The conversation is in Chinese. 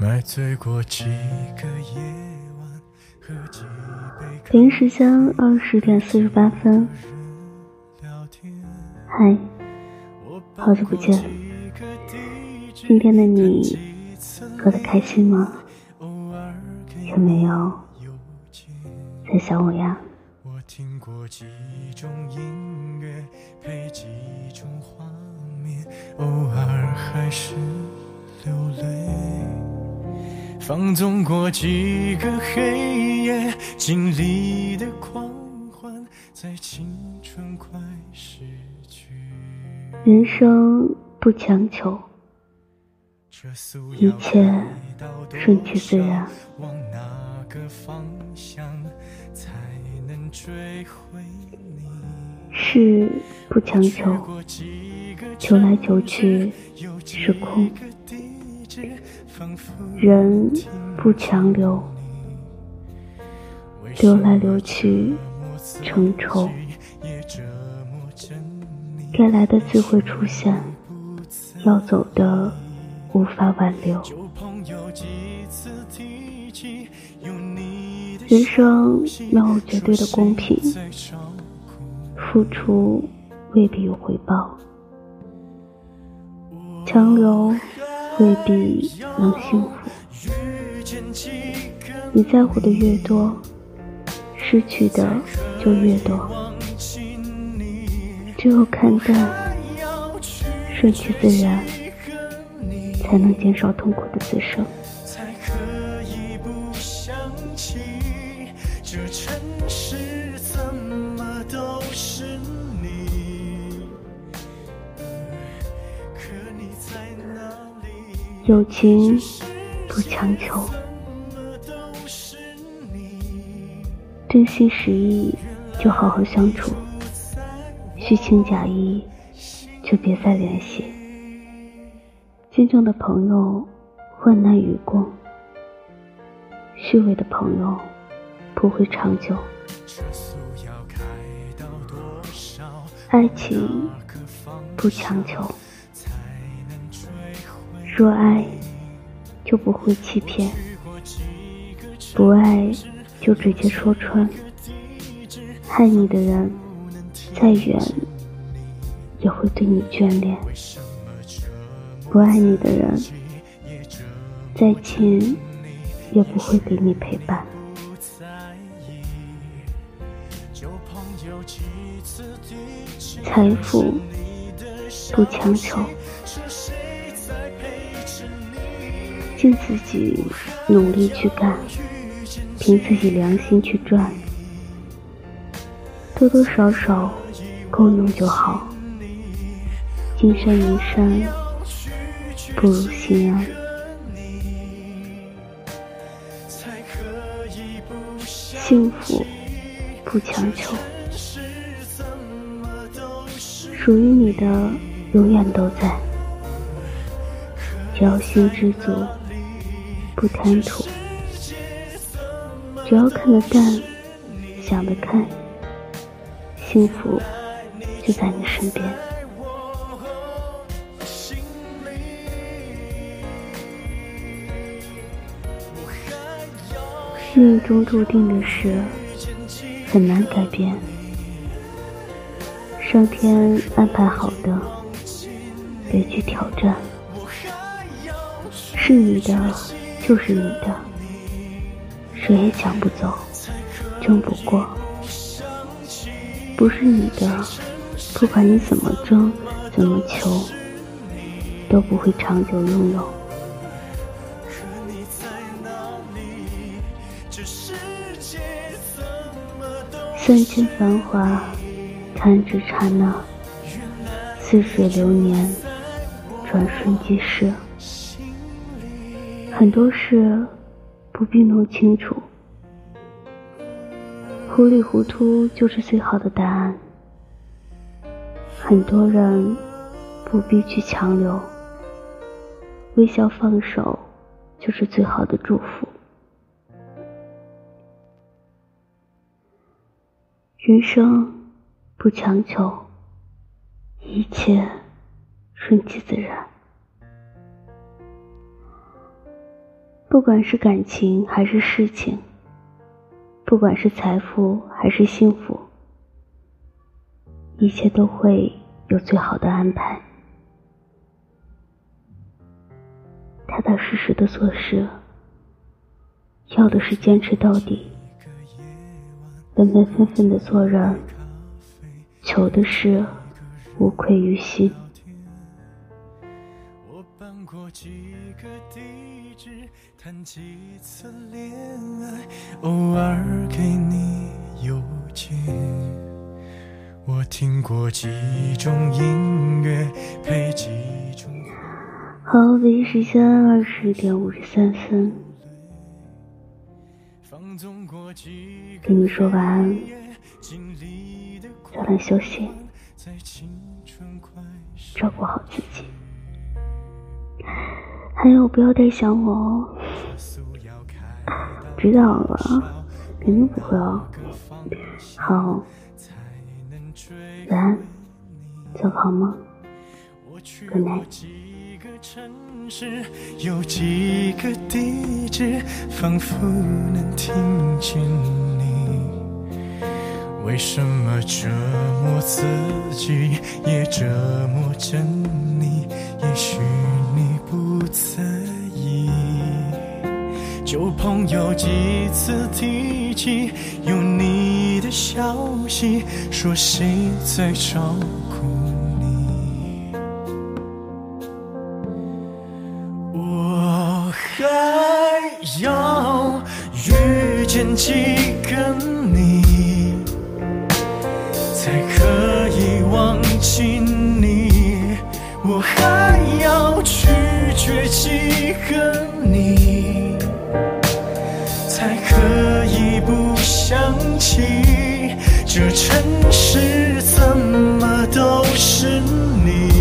买醉过几个夜晚，喝几杯时间二十点四十八分。嗨，好久不见。今天的你过得开心吗？有没有在想我呀？我听过几种音乐，配几种画面，偶尔还是流泪。放纵过几个黑夜，经历的狂欢，在青春快逝去。人生不强求，一切顺其自然少往哪个方向才能追回你？事不强求，求来求去是空。人不强留，留来留去成愁。该来的自会出现，要走的无法挽留。人生没有绝对的公平，付出未必有回报，强留未必能幸福。你在乎的越多，失去的就越多。只有看淡，顺其自然，才能减少痛苦的滋生。友情不强求，真心实意就好好相处，虚情假意就别再联系。真正的朋友，患难与共；虚伪的朋友，不会长久。爱情不强求，若爱，就不会欺骗；不爱，就直接说穿。爱你的人，再远也会对你眷恋；不爱你的人，再近也不会给你陪伴。财富不强求，是谁在陪？尽自己努力去干，凭自己良心去赚，多多少少够用就好。金山银山不如心安。幸福不强求，属于你的永远都在。只要心知足，不贪图；只要看得淡，想得开，幸福就在你身边。命中注定的事很难改变，上天安排好的，别去挑战。是你的就是你的，谁也抢不走，争不过。不是你的，不管你怎么争，怎么求，都不会长久拥有。三千繁华，弹指刹那；似水流年，转瞬即逝。很多事不必弄清楚，糊里糊涂就是最好的答案。很多人不必去强留，微笑放手就是最好的祝福。人生不强求，一切顺其自然。不管是感情还是事情，不管是财富还是幸福，一切都会有最好的安排。踏踏实实的做事，要的是坚持到底；本本分分的做人，求的是无愧于心。我搬过几个地址，谈几次恋爱，偶尔给你邮件。我听过几种音乐，配几种。好，北京时间二十点五十三分，跟你说晚安，早点休息，照顾好自己，还有不要太想我哦。知道了，肯定不会哦。好，晚安，做好吗？Good night。城市有几个地址，仿佛能听见你。为什么折磨自己，也折磨着你？也许你不在意。旧朋友几次提起有你的消息，说谁在照顾你，我还？要遇见几个你，可以不想起这城市怎么都是你。